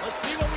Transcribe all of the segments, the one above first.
Let's see what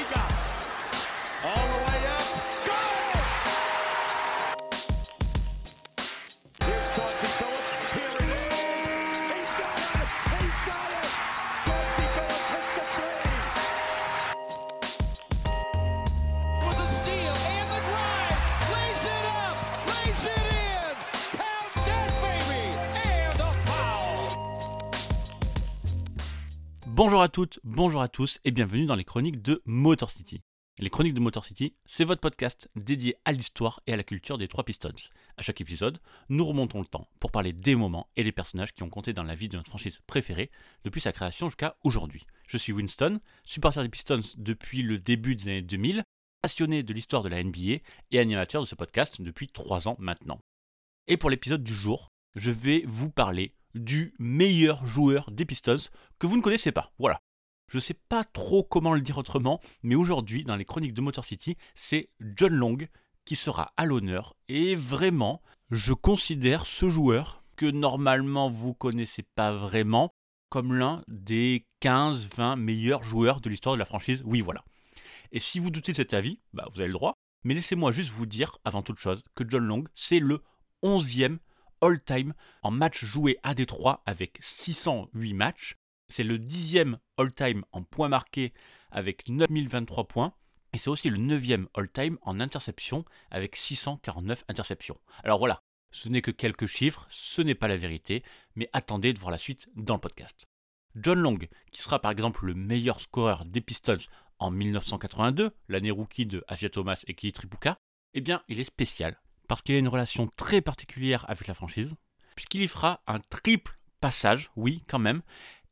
Bonjour à toutes, bonjour à tous et bienvenue dans les chroniques de Motor City. Les chroniques de Motor City, c'est votre podcast dédié à l'histoire et à la culture des trois Pistons. À chaque épisode, nous remontons le temps pour parler des moments et des personnages qui ont compté dans la vie de notre franchise préférée depuis sa création jusqu'à aujourd'hui. Je suis Winston, supporter des Pistons depuis le début des années 2000, passionné de l'histoire de la NBA et animateur de ce podcast depuis 3 ans maintenant. Et pour l'épisode du jour, je vais vous parler du meilleur joueur des Pistons que vous ne connaissez pas. Voilà. Je sais pas trop comment le dire autrement, mais aujourd'hui, dans les chroniques de Motor City, c'est John Long qui sera à l'honneur. Et vraiment, je considère ce joueur, que normalement vous connaissez pas vraiment, comme l'un des 15-20 meilleurs joueurs de l'histoire de la franchise. Oui, voilà. Et si vous doutez de cet avis, bah, vous avez le droit. Mais laissez-moi juste vous dire, avant toute chose, que John Long, c'est le 11e all-time en match joué à Détroit avec 608 matchs. C'est le 10e all-time en points marqués avec 9023 points. Et c'est aussi le 9e all-time en interception avec 649 interceptions. Alors voilà, ce n'est que quelques chiffres, ce n'est pas la vérité, mais attendez de voir la suite dans le podcast. John Long, qui sera par exemple le meilleur scoreur des Pistons en 1982, l'année rookie de Asia Thomas et Kelly Tripucka, eh bien il est spécial parce qu'il a une relation très particulière avec la franchise, puisqu'il y fera un triple passage, oui quand même,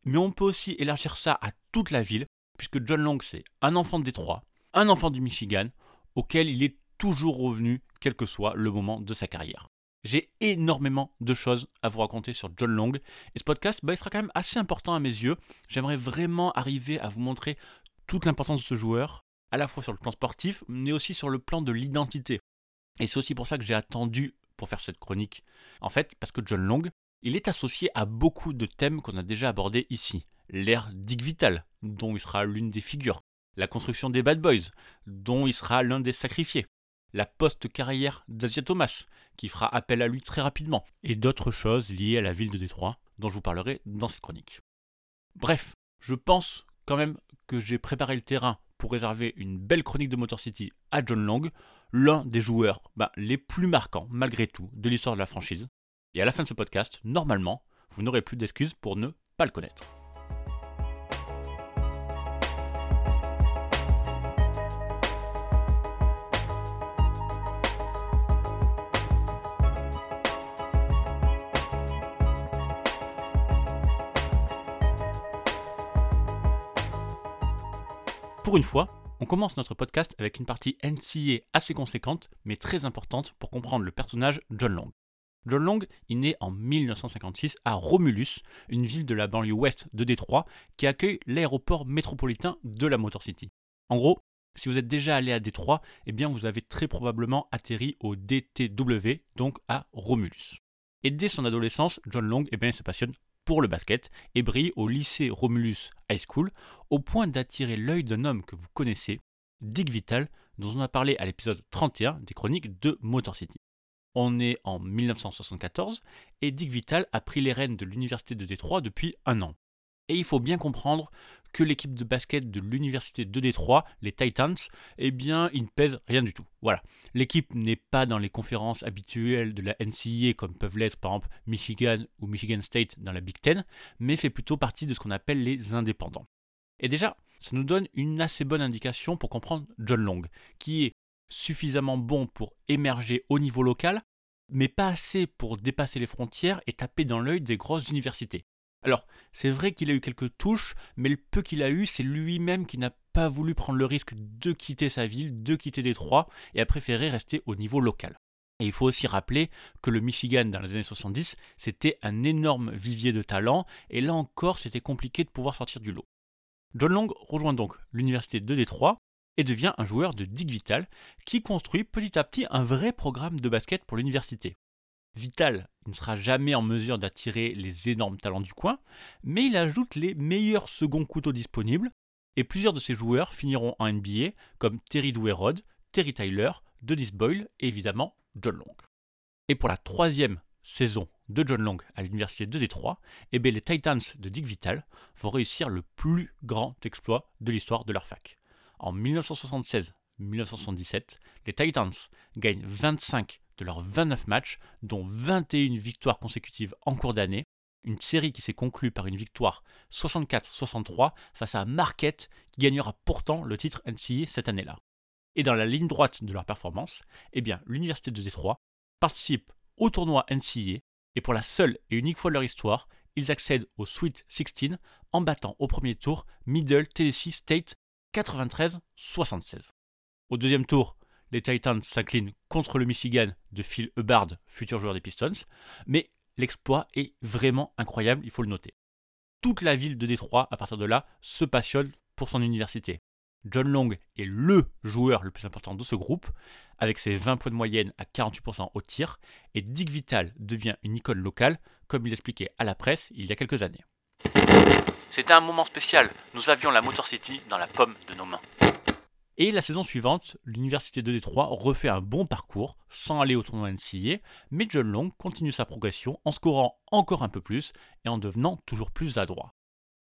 mais on peut aussi élargir ça à toute la ville, puisque John Long c'est un enfant de Détroit, un enfant du Michigan, auquel il est toujours revenu, quel que soit le moment de sa carrière. J'ai énormément de choses à vous raconter sur John Long, et ce podcast bah, il sera quand même assez important à mes yeux. J'aimerais vraiment arriver à vous montrer toute l'importance de ce joueur, à la fois sur le plan sportif, mais aussi sur le plan de l'identité. Et c'est aussi pour ça que j'ai attendu pour faire cette chronique. En fait, parce que John Long, il est associé à beaucoup de thèmes qu'on a déjà abordés ici. L'ère Dick Vital, dont il sera l'une des figures. La construction des Bad Boys, dont il sera l'un des sacrifiés. La post-carrière d'Asia Thomas, qui fera appel à lui très rapidement. Et d'autres choses liées à la ville de Détroit, dont je vous parlerai dans cette chronique. Bref, je pense quand même que j'ai préparé le terrain pour réserver une belle chronique de Motor City à John Long, l'un des joueurs bah, les plus marquants, malgré tout, de l'histoire de la franchise. Et à la fin de ce podcast, normalement, vous n'aurez plus d'excuses pour ne pas le connaître. Pour une fois, on commence notre podcast avec une partie NCA assez conséquente, mais très importante pour comprendre le personnage John Long. John Long est né en 1956 à Romulus, une ville de la banlieue ouest de Détroit qui accueille l'aéroport métropolitain de la Motor City. En gros, si vous êtes déjà allé à Détroit, eh bien vous avez très probablement atterri au DTW, donc à Romulus. Et dès son adolescence, John Long eh bien, se passionne pour le basket et brille au lycée Romulus High School au point d'attirer l'œil d'un homme que vous connaissez, Dick Vital, dont on a parlé à l'épisode 31 des chroniques de Motor City. On est en 1974 et Dick Vital a pris les rênes de l'université de Détroit depuis un an. Et il faut bien comprendre que l'équipe de basket de l'université de Détroit, les Titans, eh bien, ils ne pèsent rien du tout. Voilà. L'équipe n'est pas dans les conférences habituelles de la NCAA comme peuvent l'être par exemple Michigan ou Michigan State dans la Big Ten, mais fait plutôt partie de ce qu'on appelle les indépendants. Et déjà, ça nous donne une assez bonne indication pour comprendre John Long, qui est suffisamment bon pour émerger au niveau local, mais pas assez pour dépasser les frontières et taper dans l'œil des grosses universités. Alors, c'est vrai qu'il a eu quelques touches, mais le peu qu'il a eu, c'est lui-même qui n'a pas voulu prendre le risque de quitter sa ville, de quitter Détroit, et a préféré rester au niveau local. Et il faut aussi rappeler que le Michigan dans les années 70, c'était un énorme vivier de talent, et là encore, c'était compliqué de pouvoir sortir du lot. John Long rejoint donc l'université de Détroit et devient un joueur de Dick Vital qui construit petit à petit un vrai programme de basket pour l'université. Vital ne sera jamais en mesure d'attirer les énormes talents du coin, mais il ajoute les meilleurs seconds couteaux disponibles, et plusieurs de ces joueurs finiront en NBA comme Terry Douerod, Terry Tyler, Dennis Boyle et évidemment John Long. Et pour la troisième saison de John Long à l'université de Détroit, eh bien, les Titans de Dick Vital vont réussir le plus grand exploit de l'histoire de leur fac. En 1976-1977, les Titans gagnent 25 de leurs 29 matchs, dont 21 victoires consécutives en cours d'année, une série qui s'est conclue par une victoire 64-63 face à Marquette qui gagnera pourtant le titre NCAA cette année-là. Et dans la ligne droite de leur performance, eh bien, l'université de Détroit participe au tournoi NCAA et pour la seule et unique fois de leur histoire, ils accèdent au Sweet 16 en battant au premier tour Middle Tennessee State 93-76. Au deuxième tour, les Titans s'inclinent contre le Michigan de Phil Hubbard, futur joueur des Pistons, mais l'exploit est vraiment incroyable, il faut le noter. Toute la ville de Détroit, à partir de là, se passionne pour son université. John Long est LE joueur le plus important de ce groupe, avec ses 20 points de moyenne à 48% au tir, et Dick Vital devient une icône locale, comme il l'expliquait à la presse il y a quelques années. C'était un moment spécial, nous avions la Motor City dans la pomme de nos mains. Et la saison suivante, l'université de Détroit refait un bon parcours sans aller au tournoi NCAA, mais John Long continue sa progression en scorant encore un peu plus et en devenant toujours plus adroit.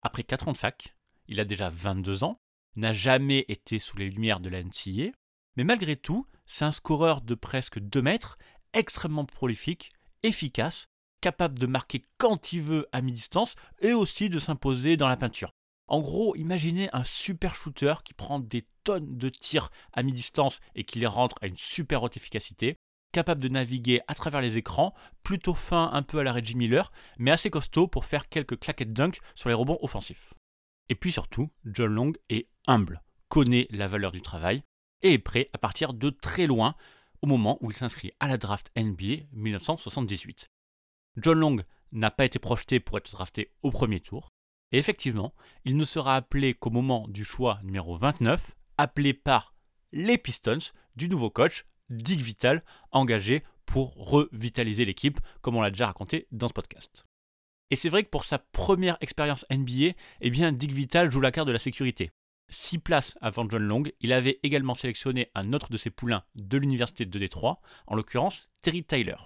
Après 4 ans de fac, il a déjà 22 ans, n'a jamais été sous les lumières de la NCAA, mais malgré tout, c'est un scoreur de presque 2 mètres, extrêmement prolifique, efficace, capable de marquer quand il veut à mi-distance et aussi de s'imposer dans la peinture. En gros, imaginez un super shooter qui prend des de tirs à mi-distance et qui les rentre à une super haute efficacité, capable de naviguer à travers les écrans, plutôt fin un peu à la Reggie Miller, mais assez costaud pour faire quelques claquettes dunk sur les rebonds offensifs. Et puis surtout, John Long est humble, connaît la valeur du travail et est prêt à partir de très loin au moment où il s'inscrit à la draft NBA 1978. John Long n'a pas été projeté pour être drafté au premier tour, et effectivement, il ne sera appelé qu'au moment du choix numéro 29, appelé par les Pistons du nouveau coach Dick Vital, engagé pour revitaliser l'équipe, comme on l'a déjà raconté dans ce podcast. Et c'est vrai que pour sa première expérience NBA, eh bien Dick Vital joue la carte de la sécurité. Six places avant John Long, il avait également sélectionné un autre de ses poulains de l'université de Détroit, en l'occurrence Terry Tyler.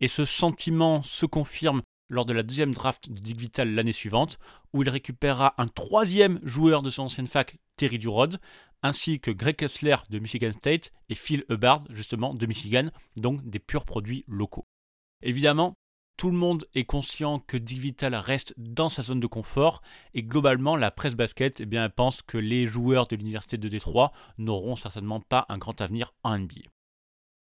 Et ce sentiment se confirme lors de la deuxième draft de Dick Vital l'année suivante, où il récupérera un troisième joueur de son ancienne fac, Terry Durod, ainsi que Greg Kessler de Michigan State et Phil Hubbard, justement, de Michigan, donc des purs produits locaux. Évidemment, tout le monde est conscient que Dick Vital reste dans sa zone de confort et globalement la presse basket eh bien, pense que les joueurs de l'université de Détroit n'auront certainement pas un grand avenir en NBA.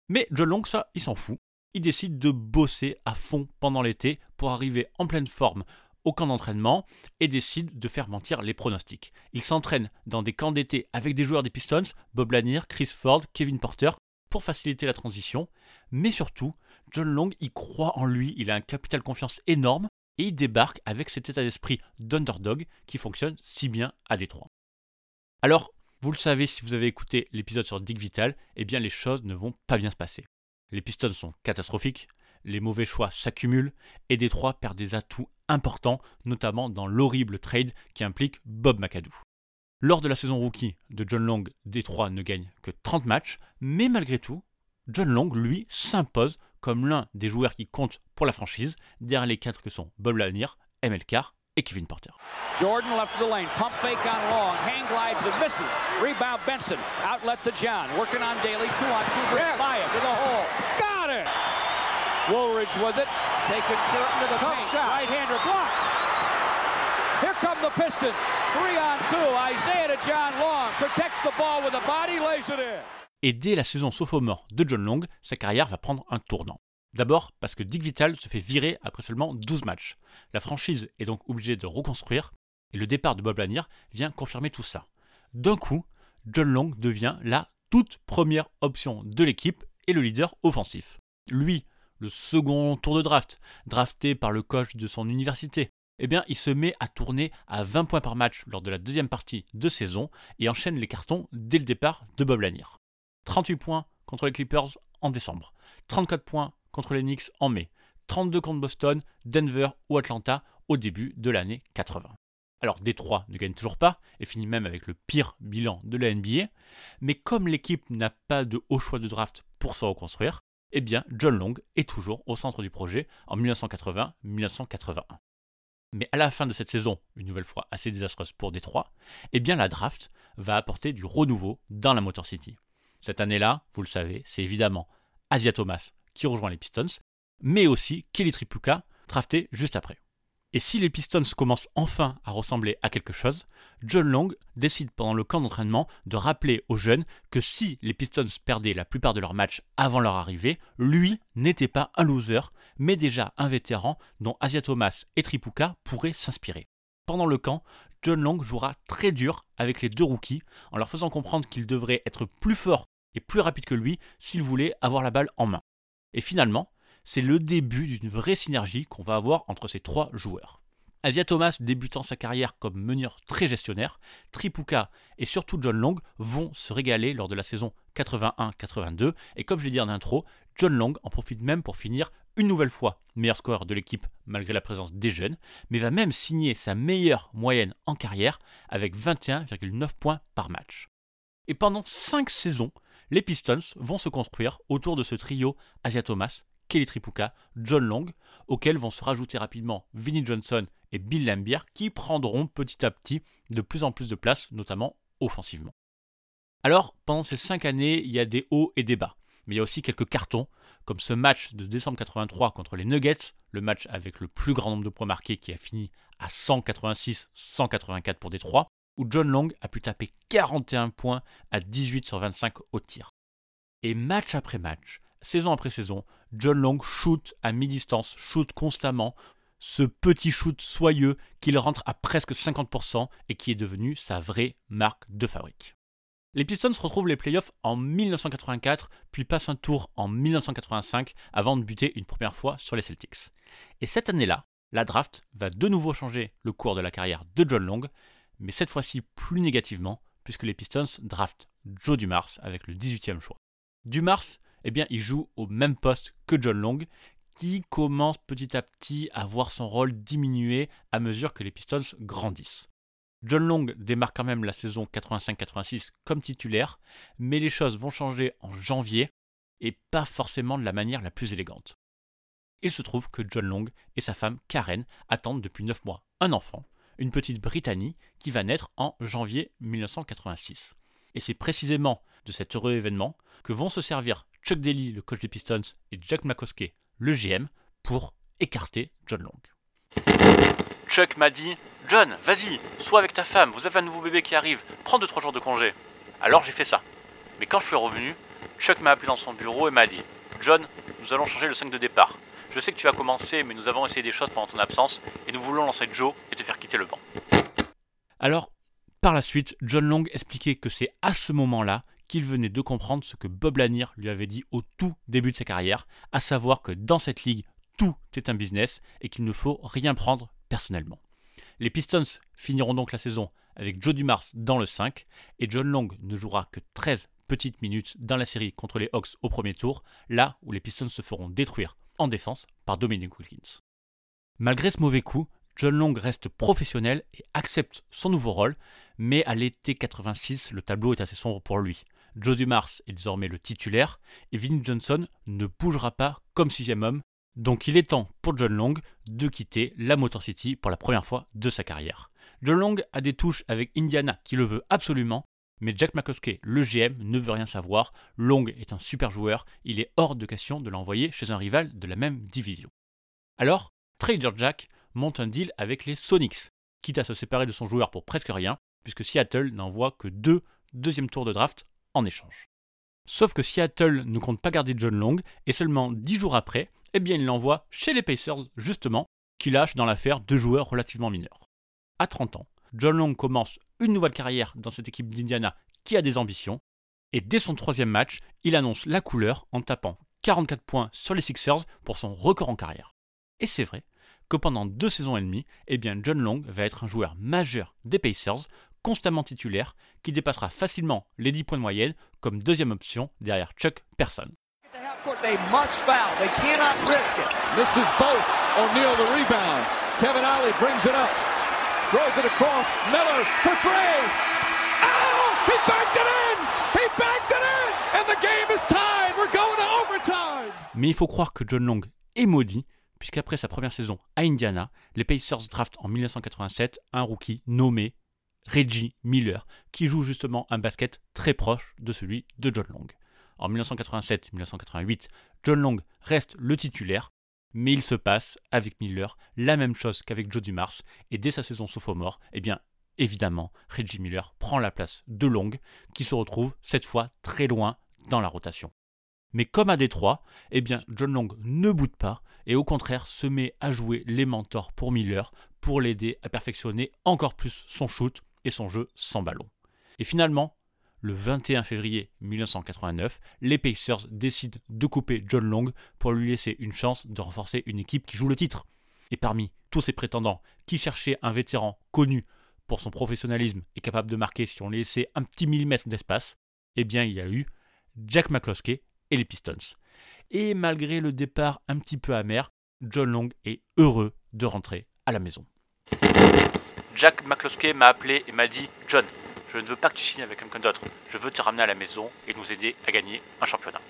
Mais John Long, ça, il s'en fout il décide de bosser à fond pendant l'été pour arriver en pleine forme au camp d'entraînement et décide de faire mentir les pronostics. Il s'entraîne dans des camps d'été avec des joueurs des Pistons, Bob Lanier, Chris Ford, Kevin Porter, pour faciliter la transition, mais surtout, John Long y croit en lui, il a un capital confiance énorme et il débarque avec cet état d'esprit d'underdog qui fonctionne si bien à Détroit. Alors, vous le savez si vous avez écouté l'épisode sur Dick Vital, eh bien les choses ne vont pas bien se passer. Les Pistons sont catastrophiques, les mauvais choix s'accumulent et Détroit perd des atouts importants, notamment dans l'horrible trade qui implique Bob McAdoo. Lors de la saison rookie de John Long, Détroit ne gagne que 30 matchs, mais malgré tout, John Long, lui, s'impose comme l'un des joueurs qui comptent pour la franchise, derrière les quatre que sont Bob Lanier, ML Carr et Kevin Porter. Jordan left of the lane, pump fake on long, hang glides and misses. Rebound Benson, outlet to John, working on Daly, two on two, by it to the hole. Got it! Woolridge with it, taken Curtin to the Tough paint, shot. right-hander block. Here come the Pistons, three on two. Isaiah to John Long, protects the ball with a body, lays it in. Et dès la saison sophomore de John Long, sa carrière va prendre un tournant. D'abord parce que Dick Vital se fait virer après seulement 12 matchs. La franchise est donc obligée de reconstruire et le départ de Bob Lanier vient confirmer tout ça. D'un coup, John Long devient la toute première option de l'équipe et le leader offensif. Lui, le second tour de draft, drafté par le coach de son université, eh bien, il se met à tourner à 20 points par match lors de la deuxième partie de saison et enchaîne les cartons dès le départ de Bob Lanier. 38 points contre les Clippers en décembre, 34 points contre les Knicks en mai, 32 contre Boston, Denver ou Atlanta au début de l'année 80. Alors Détroit ne gagne toujours pas et finit même avec le pire bilan de la NBA, mais comme l'équipe n'a pas de haut choix de draft pour se reconstruire, eh bien John Long est toujours au centre du projet en 1980-1981. Mais à la fin de cette saison, une nouvelle fois assez désastreuse pour Détroit, eh bien la draft va apporter du renouveau dans la Motor City. Cette année-là, vous le savez, c'est évidemment Asia Thomas qui rejoint les Pistons, mais aussi Kelly Tripuka, drafté juste après. Et si les Pistons commencent enfin à ressembler à quelque chose, John Long décide pendant le camp d'entraînement de rappeler aux jeunes que si les Pistons perdaient la plupart de leurs matchs avant leur arrivée, lui n'était pas un loser, mais déjà un vétéran dont Asia Thomas et Tripuka pourraient s'inspirer. Pendant le camp, John Long jouera très dur avec les deux rookies en leur faisant comprendre qu'ils devraient être plus forts et plus rapides que lui s'ils voulaient avoir la balle en main. Et finalement, c'est le début d'une vraie synergie qu'on va avoir entre ces trois joueurs. Asia Thomas débutant sa carrière comme meneur très gestionnaire, Tripuka et surtout John Long vont se régaler lors de la saison 81-82 et comme je l'ai dit en intro, John Long en profite même pour finir une nouvelle fois meilleur scoreur de l'équipe malgré la présence des jeunes, mais va même signer sa meilleure moyenne en carrière avec 21,9 points par match. Et pendant 5 saisons, les Pistons vont se construire autour de ce trio Asia Thomas, Kelly Tripuka, John Long, auxquels vont se rajouter rapidement Vinnie Johnson et Bill Lambier qui prendront petit à petit de plus en plus de place, notamment offensivement. Alors, pendant ces 5 années, il y a des hauts et des bas, mais il y a aussi quelques cartons, comme ce match de décembre 83 contre les Nuggets, le match avec le plus grand nombre de points marqués qui a fini à 186-184 pour Détroit, où John Long a pu taper 41 points à 18 sur 25 au tir. Et match après match, saison après saison, John Long shoot à mi-distance, shoot constamment, ce petit shoot soyeux qu'il rentre à presque 50% et qui est devenu sa vraie marque de fabrique. Les Pistons retrouvent les playoffs en 1984, puis passent un tour en 1985 avant de buter une première fois sur les Celtics. Et cette année-là, la draft va de nouveau changer le cours de la carrière de John Long, mais cette fois-ci plus négativement, puisque les Pistons draftent Joe Dumars avec le 18e choix. Dumars, eh bien, il joue au même poste que John Long, qui commence petit à petit à voir son rôle diminuer à mesure que les Pistons grandissent. John Long démarre quand même la saison 85-86 comme titulaire, mais les choses vont changer en janvier et pas forcément de la manière la plus élégante. Il se trouve que John Long et sa femme Karen attendent depuis 9 mois un enfant, une petite Britannie qui va naître en janvier 1986. Et c'est précisément de cet heureux événement que vont se servir Chuck Daly, le coach des Pistons, et Jack McCoskey, le GM, pour écarter John Long. Chuck m'a dit John, vas-y, sois avec ta femme, vous avez un nouveau bébé qui arrive, prends 2-3 jours de congé. Alors j'ai fait ça. Mais quand je suis revenu, Chuck m'a appelé dans son bureau et m'a dit John, nous allons changer le 5 de départ. Je sais que tu as commencé, mais nous avons essayé des choses pendant ton absence et nous voulons lancer Joe et te faire quitter le banc. Alors, par la suite, John Long expliquait que c'est à ce moment-là qu'il venait de comprendre ce que Bob Lanier lui avait dit au tout début de sa carrière, à savoir que dans cette ligue, tout est un business et qu'il ne faut rien prendre personnellement. Les Pistons finiront donc la saison avec Joe Dumars dans le 5 et John Long ne jouera que 13 petites minutes dans la série contre les Hawks au premier tour, là où les Pistons se feront détruire en défense par Dominic Wilkins. Malgré ce mauvais coup, John Long reste professionnel et accepte son nouveau rôle, mais à l'été 86, le tableau est assez sombre pour lui. Joe Dumars est désormais le titulaire et Vinnie Johnson ne bougera pas comme sixième homme donc il est temps pour John Long de quitter la Motor City pour la première fois de sa carrière. John Long a des touches avec Indiana qui le veut absolument, mais Jack McCloskey, le GM, ne veut rien savoir. Long est un super joueur, il est hors de question de l'envoyer chez un rival de la même division. Alors, Trader Jack monte un deal avec les Sonics, quitte à se séparer de son joueur pour presque rien, puisque Seattle n'envoie que deux deuxième tours de draft en échange. Sauf que Seattle ne compte pas garder John Long, et seulement dix jours après, eh bien il l'envoie chez les Pacers, justement, qui lâchent dans l'affaire deux joueurs relativement mineurs. À 30 ans, John Long commence une nouvelle carrière dans cette équipe d'Indiana qui a des ambitions, et dès son troisième match, il annonce la couleur en tapant 44 points sur les Sixers pour son record en carrière. Et c'est vrai que pendant deux saisons et demie, eh bien John Long va être un joueur majeur des Pacers, constamment titulaire, qui dépassera facilement les 10 points de moyenne comme deuxième option derrière Chuck Person. Throws it across. Miller for three. Oh, he it in. He it in. And the game is tied. We're going to overtime. Mais il faut croire que John Long est maudit, puisqu'après sa première saison à Indiana, les Pacers draftent en 1987 un rookie nommé Reggie Miller, qui joue justement un basket très proche de celui de John Long. En 1987-1988, John Long reste le titulaire, mais il se passe avec Miller la même chose qu'avec Joe Dumars, et dès sa saison sophomore, eh bien évidemment, Reggie Miller prend la place de Long, qui se retrouve cette fois très loin dans la rotation. Mais comme à Détroit, eh bien John Long ne boude pas et au contraire se met à jouer les mentors pour Miller pour l'aider à perfectionner encore plus son shoot et son jeu sans ballon. Et finalement, le 21 février 1989, les Pacers décident de couper John Long pour lui laisser une chance de renforcer une équipe qui joue le titre. Et parmi tous ces prétendants qui cherchaient un vétéran connu pour son professionnalisme et capable de marquer si on laissait un petit millimètre d'espace, eh bien il y a eu Jack McCloskey et les Pistons. Et malgré le départ un petit peu amer, John Long est heureux de rentrer à la maison. Jack McCloskey m'a appelé et m'a dit John, je ne veux pas que tu signes avec quelqu'un d'autre. Je veux te ramener à la maison et nous aider à gagner un championnat.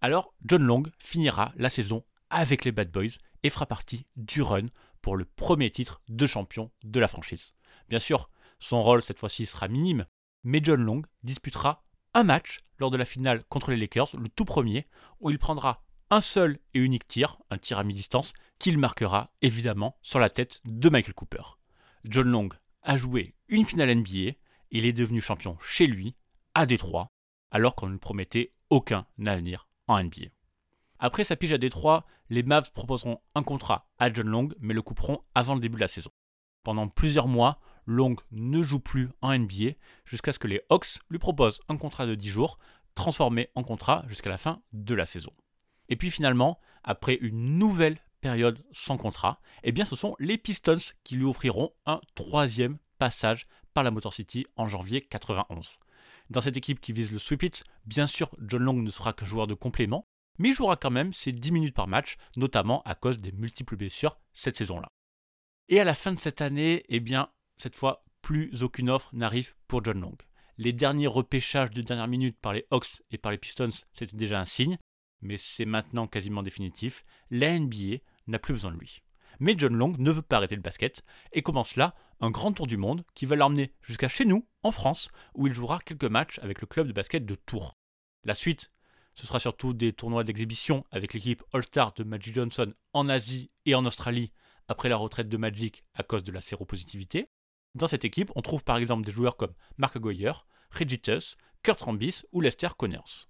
Alors, John Long finira la saison avec les Bad Boys et fera partie du run pour le premier titre de champion de la franchise. Bien sûr, son rôle cette fois-ci sera minime, mais John Long disputera un match lors de la finale contre les Lakers, le tout premier, où il prendra un seul et unique tir, un tir à mi-distance, qu'il marquera évidemment sur la tête de Michael Cooper. John Long a joué une finale NBA, il est devenu champion chez lui, à Détroit, alors qu'on ne promettait aucun avenir en NBA. Après sa pige à Détroit, les Mavs proposeront un contrat à John Long, mais le couperont avant le début de la saison. Pendant plusieurs mois, Long ne joue plus en NBA jusqu'à ce que les Hawks lui proposent un contrat de 10 jours, transformé en contrat jusqu'à la fin de la saison. Et puis finalement, après une nouvelle période sans contrat, eh bien ce sont les Pistons qui lui offriront un troisième passage par la Motor City en janvier 91. Dans cette équipe qui vise le sweep it, bien sûr John Long ne sera que joueur de complément, mais il jouera quand même ses 10 minutes par match, notamment à cause des multiples blessures cette saison-là. Et à la fin de cette année, eh bien, cette fois, plus aucune offre n'arrive pour John Long. Les derniers repêchages de dernière minute par les Hawks et par les Pistons, c'était déjà un signe, mais c'est maintenant quasiment définitif. La NBA n'a plus besoin de lui. Mais John Long ne veut pas arrêter le basket et commence là un grand tour du monde qui va l'emmener jusqu'à chez nous, en France, où il jouera quelques matchs avec le club de basket de Tours. La suite, ce sera surtout des tournois d'exhibition avec l'équipe All-Star de Magic Johnson en Asie et en Australie après la retraite de Magic à cause de la séropositivité. Dans cette équipe, on trouve par exemple des joueurs comme Mark Aguirre, Reggie Kurt Rambis ou Lester Connors.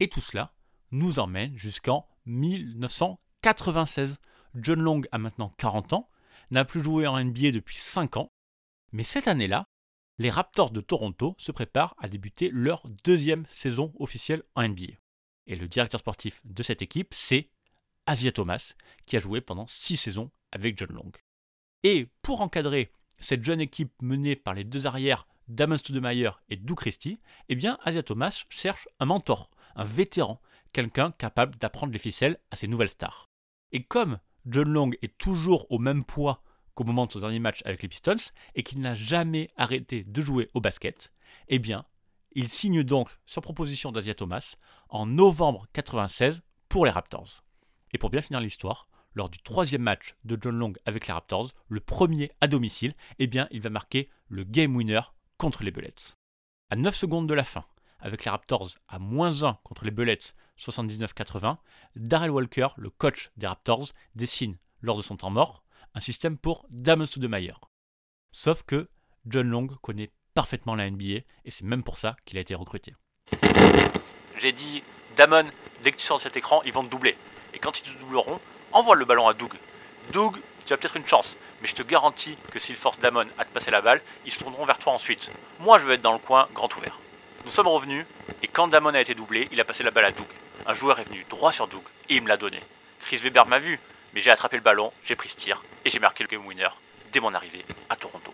Et tout cela nous emmène jusqu'en 1996. John Long a maintenant 40 ans, n'a plus joué en NBA depuis 5 ans, mais cette année-là, les Raptors de Toronto se préparent à débuter leur deuxième saison officielle en NBA. Et le directeur sportif de cette équipe, c'est Asia Thomas, qui a joué pendant 6 saisons avec John Long. Et pour encadrer cette jeune équipe menée par les deux arrières Damon Stoudemire et Doug Christie, eh bien Asia Thomas cherche un mentor, un vétéran, quelqu'un capable d'apprendre les ficelles à ses nouvelles stars. Et comme John Long est toujours au même poids qu'au moment de son dernier match avec les Pistons et qu'il n'a jamais arrêté de jouer au basket, eh bien, il signe donc sur proposition d'Asia Thomas en novembre 96 pour les Raptors. Et pour bien finir l'histoire, lors du troisième match de John Long avec les Raptors, le premier à domicile, eh bien, il va marquer le game winner contre les Bullets. À 9 secondes de la fin, avec les Raptors à moins 1 contre les Bullets 79-80, Darrell Walker, le coach des Raptors, dessine, lors de son temps mort, un système pour Damon Stoudemire. Sauf que John Long connaît parfaitement la NBA et c'est même pour ça qu'il a été recruté. J'ai dit, Damon, dès que tu sors de cet écran, ils vont te doubler. Et quand ils te doubleront, envoie le ballon à Doug. Doug, tu as peut-être une chance, mais je te garantis que s'ils forcent Damon à te passer la balle, ils se tourneront vers toi ensuite. Moi, je vais être dans le coin, grand ouvert. Nous sommes revenus, et quand Damon a été doublé, il a passé la balle à Doug. Un joueur est venu droit sur Doug, et il me l'a donné. Chris Weber m'a vu, mais j'ai attrapé le ballon, j'ai pris ce tir, et j'ai marqué le game winner dès mon arrivée à Toronto.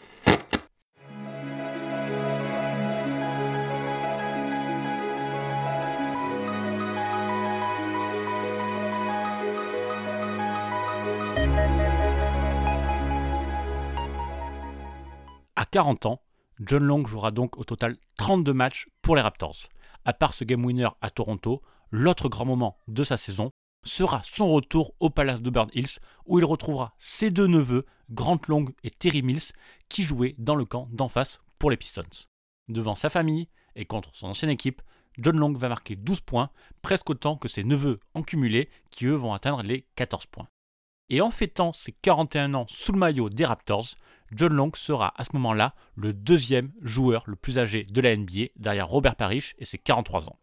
40 ans, John Long jouera donc au total 32 matchs pour les Raptors. À part ce game winner à Toronto, l'autre grand moment de sa saison sera son retour au Palace de Burn Hills où il retrouvera ses deux neveux, Grant Long et Terry Mills, qui jouaient dans le camp d'en face pour les Pistons. Devant sa famille et contre son ancienne équipe, John Long va marquer 12 points, presque autant que ses neveux en cumulé qui eux vont atteindre les 14 points. Et en fêtant ses 41 ans sous le maillot des Raptors, John Long sera à ce moment-là le deuxième joueur le plus âgé de la NBA derrière Robert Parrish et ses 43 ans.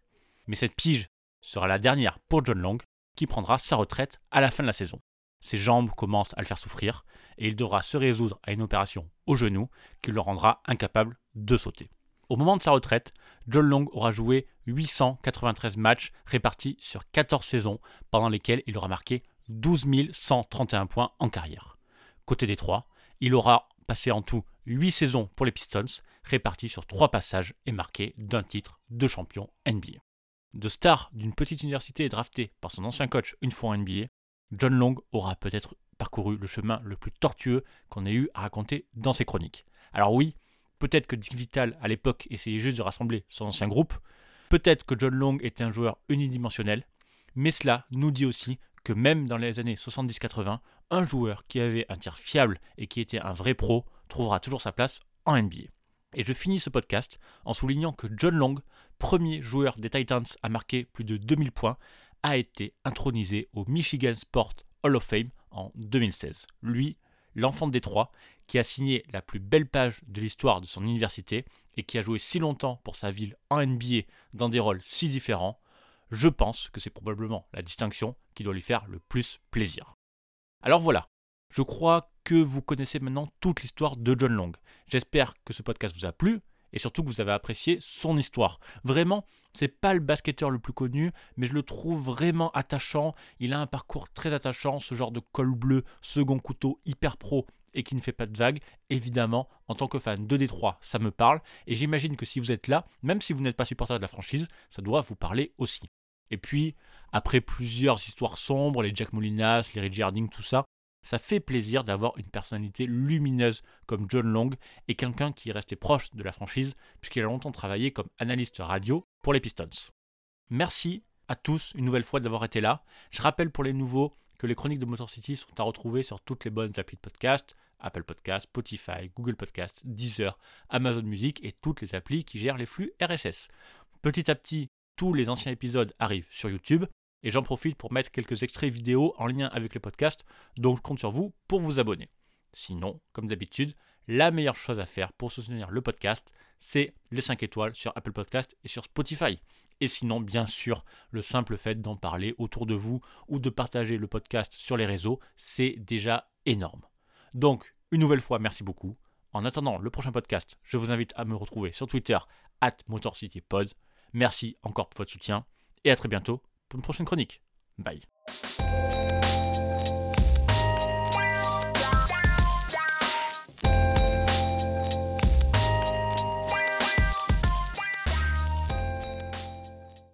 Mais cette pige sera la dernière pour John Long qui prendra sa retraite à la fin de la saison. Ses jambes commencent à le faire souffrir et il devra se résoudre à une opération au genou qui le rendra incapable de sauter. Au moment de sa retraite, John Long aura joué 893 matchs répartis sur 14 saisons pendant lesquelles il aura marqué 12 131 points en carrière. Côté des trois, il aura passé en tout 8 saisons pour les Pistons, répartis sur 3 passages et marqué d'un titre de champion NBA. De star d'une petite université draftée par son ancien coach une fois en NBA, John Long aura peut-être parcouru le chemin le plus tortueux qu'on ait eu à raconter dans ses chroniques. Alors oui, peut-être que Dick Vital à l'époque essayait juste de rassembler son ancien groupe, peut-être que John Long était un joueur unidimensionnel, mais cela nous dit aussi que même dans les années 70-80, un joueur qui avait un tir fiable et qui était un vrai pro trouvera toujours sa place en NBA. Et je finis ce podcast en soulignant que John Long, premier joueur des Titans à marquer plus de 2000 points, a été intronisé au Michigan Sport Hall of Fame en 2016. Lui, l'enfant de Détroit, qui a signé la plus belle page de l'histoire de son université et qui a joué si longtemps pour sa ville en NBA dans des rôles si différents, je pense que c'est probablement la distinction qui doit lui faire le plus plaisir. Alors voilà, je crois que vous connaissez maintenant toute l'histoire de John Long. J'espère que ce podcast vous a plu et surtout que vous avez apprécié son histoire. Vraiment, c'est pas le basketteur le plus connu, mais je le trouve vraiment attachant. Il a un parcours très attachant, ce genre de col bleu, second couteau, hyper pro et qui ne fait pas de vagues. Évidemment, en tant que fan de Détroit, ça me parle et j'imagine que si vous êtes là, même si vous n'êtes pas supporter de la franchise, ça doit vous parler aussi. Et puis, après plusieurs histoires sombres, les Jack Molinas, les Reggie Harding, tout ça, ça fait plaisir d'avoir une personnalité lumineuse comme John Long et quelqu'un qui est resté proche de la franchise puisqu'il a longtemps travaillé comme analyste radio pour les Pistons. Merci à tous une nouvelle fois d'avoir été là. Je rappelle pour les nouveaux que les chroniques de Motor City sont à retrouver sur toutes les bonnes applis de podcast, Apple Podcast, Spotify, Google Podcast, Deezer, Amazon Music et toutes les applis qui gèrent les flux RSS. Petit à petit, tous les anciens épisodes arrivent sur YouTube et j'en profite pour mettre quelques extraits vidéo en lien avec le podcast, donc je compte sur vous pour vous abonner. Sinon, comme d'habitude, la meilleure chose à faire pour soutenir le podcast, c'est les 5 étoiles sur Apple Podcast et sur Spotify. Et sinon, bien sûr, le simple fait d'en parler autour de vous ou de partager le podcast sur les réseaux, c'est déjà énorme. Donc, une nouvelle fois, merci beaucoup. En attendant le prochain podcast, je vous invite à me retrouver sur Twitter, at MotorCityPod. Merci encore pour votre soutien et à très bientôt pour une prochaine chronique. Bye.